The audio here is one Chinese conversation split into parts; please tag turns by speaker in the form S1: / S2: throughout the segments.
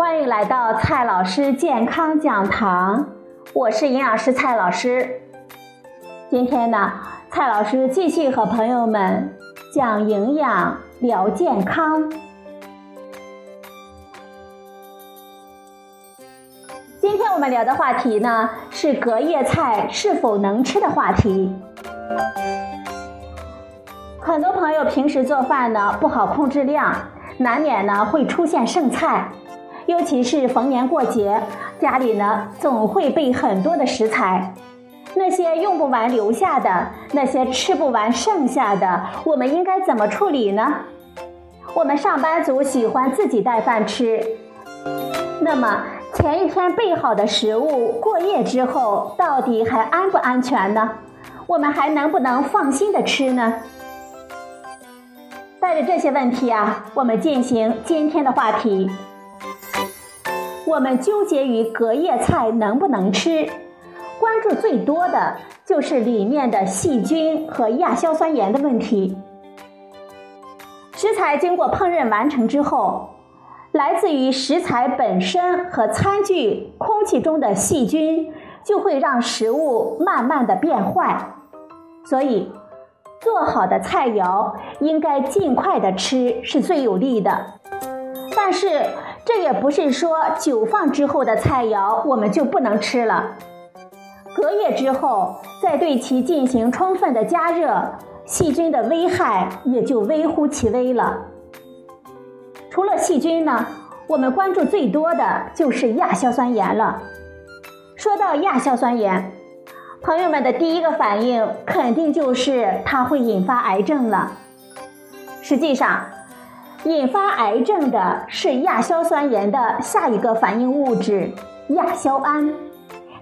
S1: 欢迎来到蔡老师健康讲堂，我是营养师蔡老师。今天呢，蔡老师继续和朋友们讲营养、聊健康。今天我们聊的话题呢，是隔夜菜是否能吃的话题。很多朋友平时做饭呢不好控制量，难免呢会出现剩菜，尤其是逢年过节，家里呢总会备很多的食材。那些用不完留下的，那些吃不完剩下的，我们应该怎么处理呢？我们上班族喜欢自己带饭吃，那么前一天备好的食物过夜之后，到底还安不安全呢？我们还能不能放心的吃呢？带着这些问题啊，我们进行今天的话题。我们纠结于隔夜菜能不能吃，关注最多的就是里面的细菌和亚硝酸盐的问题。食材经过烹饪完成之后，来自于食材本身和餐具、空气中的细菌就会让食物慢慢的变坏，所以。做好的菜肴应该尽快的吃是最有利的，但是这也不是说久放之后的菜肴我们就不能吃了。隔夜之后再对其进行充分的加热，细菌的危害也就微乎其微了。除了细菌呢，我们关注最多的就是亚硝酸盐了。说到亚硝酸盐。朋友们的第一个反应肯定就是它会引发癌症了。实际上，引发癌症的是亚硝酸盐的下一个反应物质亚硝胺，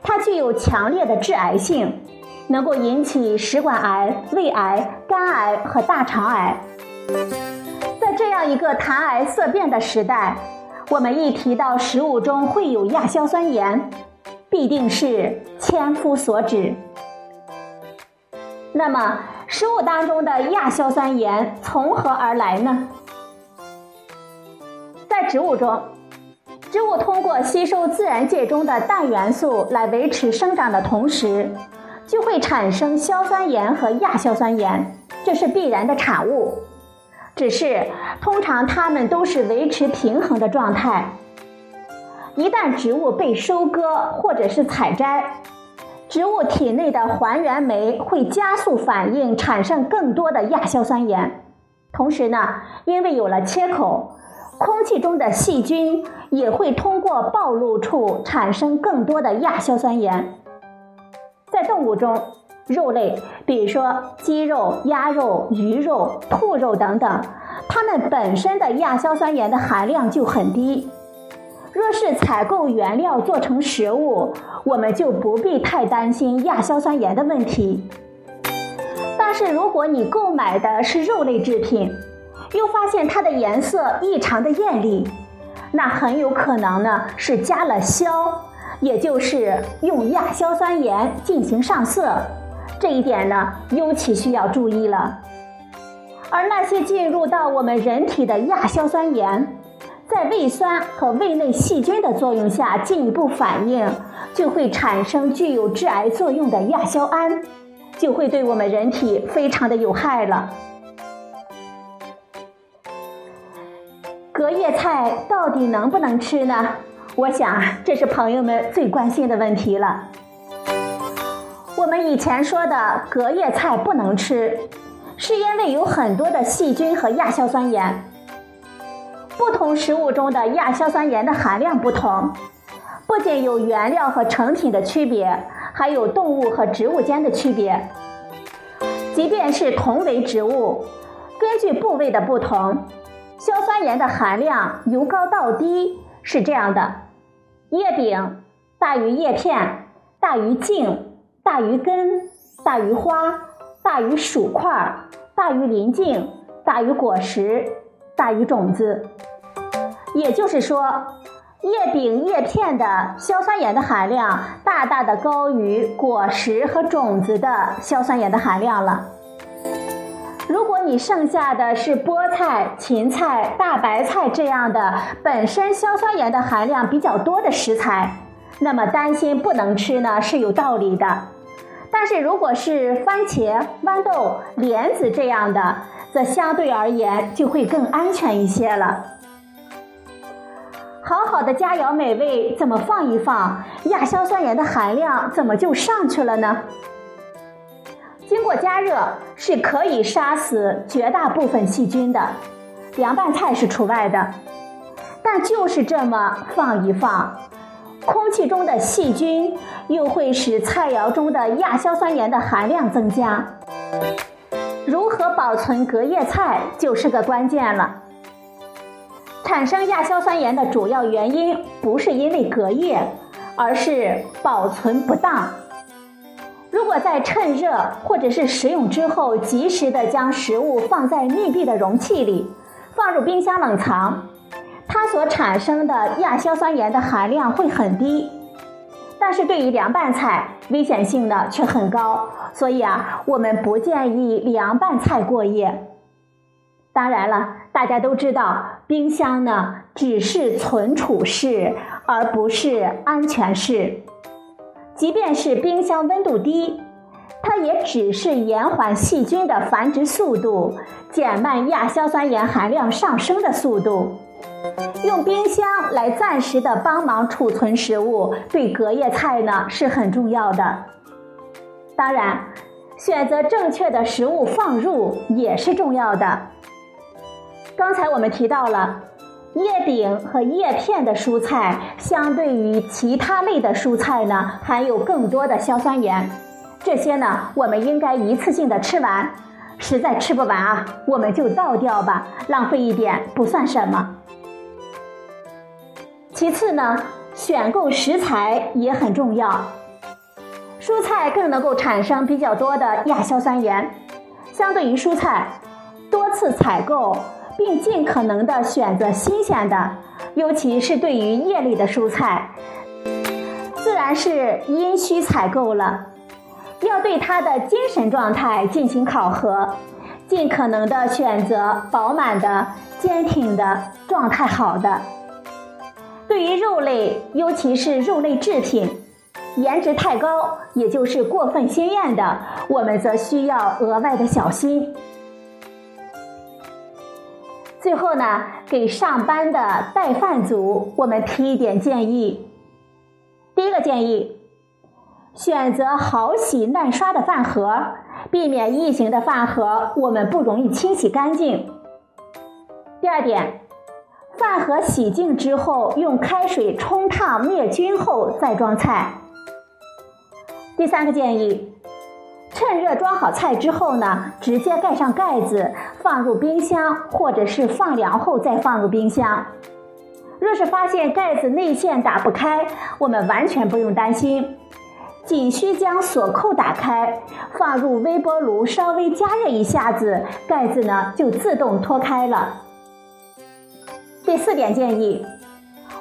S1: 它具有强烈的致癌性，能够引起食管癌、胃癌、肝癌和大肠癌。在这样一个谈癌色变的时代，我们一提到食物中会有亚硝酸盐。必定是千夫所指。那么，食物当中的亚硝酸盐从何而来呢？在植物中，植物通过吸收自然界中的氮元素来维持生长的同时，就会产生硝酸盐和亚硝酸盐，这是必然的产物。只是通常它们都是维持平衡的状态。一旦植物被收割或者是采摘，植物体内的还原酶会加速反应，产生更多的亚硝酸盐。同时呢，因为有了切口，空气中的细菌也会通过暴露处产生更多的亚硝酸盐。在动物中，肉类，比如说鸡肉、鸭肉、鱼肉、兔肉等等，它们本身的亚硝酸盐的含量就很低。若是采购原料做成食物，我们就不必太担心亚硝酸盐的问题。但是如果你购买的是肉类制品，又发现它的颜色异常的艳丽，那很有可能呢是加了硝，也就是用亚硝酸盐进行上色。这一点呢尤其需要注意了。而那些进入到我们人体的亚硝酸盐。在胃酸和胃内细菌的作用下，进一步反应就会产生具有致癌作用的亚硝胺，就会对我们人体非常的有害了。隔夜菜到底能不能吃呢？我想这是朋友们最关心的问题了。我们以前说的隔夜菜不能吃，是因为有很多的细菌和亚硝酸盐。不同食物中的亚硝酸盐的含量不同，不仅有原料和成品的区别，还有动物和植物间的区别。即便是同为植物，根据部位的不同，硝酸盐的含量由高到低是这样的：叶柄大于叶片，大于茎，大于根，大于花，大于薯块，大于鳞茎，大于果实。大于种子，也就是说，叶柄、叶片的硝酸盐的含量大大的高于果实和种子的硝酸盐的含量了。如果你剩下的是菠菜、芹菜、大白菜这样的本身硝酸盐的含量比较多的食材，那么担心不能吃呢是有道理的。但是如果是番茄、豌豆、莲子这样的，则相对而言就会更安全一些了。好好的佳肴美味，怎么放一放，亚硝酸盐的含量怎么就上去了呢？经过加热是可以杀死绝大部分细菌的，凉拌菜是除外的。但就是这么放一放，空气中的细菌又会使菜肴中的亚硝酸盐的含量增加。如何保存隔夜菜就是个关键了。产生亚硝酸盐的主要原因不是因为隔夜，而是保存不当。如果在趁热或者是食用之后，及时的将食物放在密闭的容器里，放入冰箱冷藏，它所产生的亚硝酸盐的含量会很低。但是对于凉拌菜，危险性呢却很高，所以啊，我们不建议凉拌菜过夜。当然了，大家都知道，冰箱呢只是存储室，而不是安全室。即便是冰箱温度低，它也只是延缓细菌的繁殖速度，减慢亚硝酸盐含量上升的速度。用冰箱来暂时的帮忙储存食物，对隔夜菜呢是很重要的。当然，选择正确的食物放入也是重要的。刚才我们提到了叶柄和叶片的蔬菜，相对于其他类的蔬菜呢，含有更多的硝酸盐。这些呢，我们应该一次性的吃完。实在吃不完啊，我们就倒掉吧，浪费一点不算什么。其次呢，选购食材也很重要。蔬菜更能够产生比较多的亚硝酸盐，相对于蔬菜，多次采购。并尽可能的选择新鲜的，尤其是对于叶类的蔬菜，自然是阴虚采购了。要对它的精神状态进行考核，尽可能的选择饱满的、坚挺的、状态好的。对于肉类，尤其是肉类制品，颜值太高，也就是过分鲜艳的，我们则需要额外的小心。最后呢，给上班的带饭族，我们提一点建议。第一个建议，选择好洗耐刷的饭盒，避免异形的饭盒我们不容易清洗干净。第二点，饭盒洗净之后，用开水冲烫灭菌后再装菜。第三个建议。趁热装好菜之后呢，直接盖上盖子，放入冰箱，或者是放凉后再放入冰箱。若是发现盖子内线打不开，我们完全不用担心，仅需将锁扣打开，放入微波炉稍微加热一下子，盖子呢就自动脱开了。第四点建议，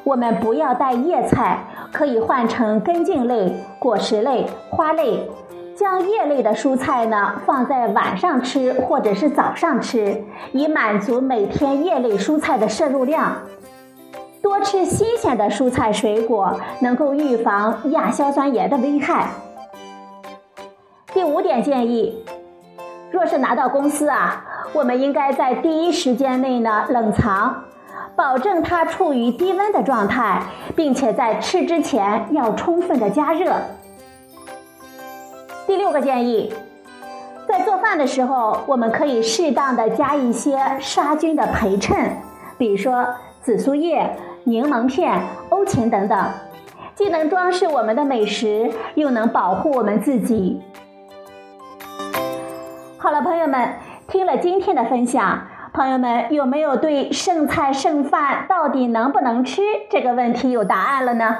S1: 我们不要带叶菜，可以换成根茎类、果实类、花类。将叶类的蔬菜呢放在晚上吃或者是早上吃，以满足每天叶类蔬菜的摄入量。多吃新鲜的蔬菜水果，能够预防亚硝酸盐的危害。第五点建议，若是拿到公司啊，我们应该在第一时间内呢冷藏，保证它处于低温的状态，并且在吃之前要充分的加热。第六个建议，在做饭的时候，我们可以适当的加一些杀菌的陪衬，比如说紫苏叶、柠檬片、欧芹等等，既能装饰我们的美食，又能保护我们自己。好了，朋友们，听了今天的分享，朋友们有没有对剩菜剩饭到底能不能吃这个问题有答案了呢？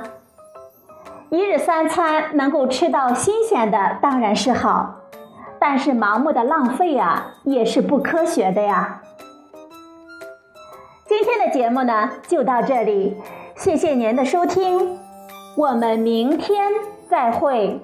S1: 一日三餐能够吃到新鲜的当然是好，但是盲目的浪费啊也是不科学的呀。今天的节目呢就到这里，谢谢您的收听，我们明天再会。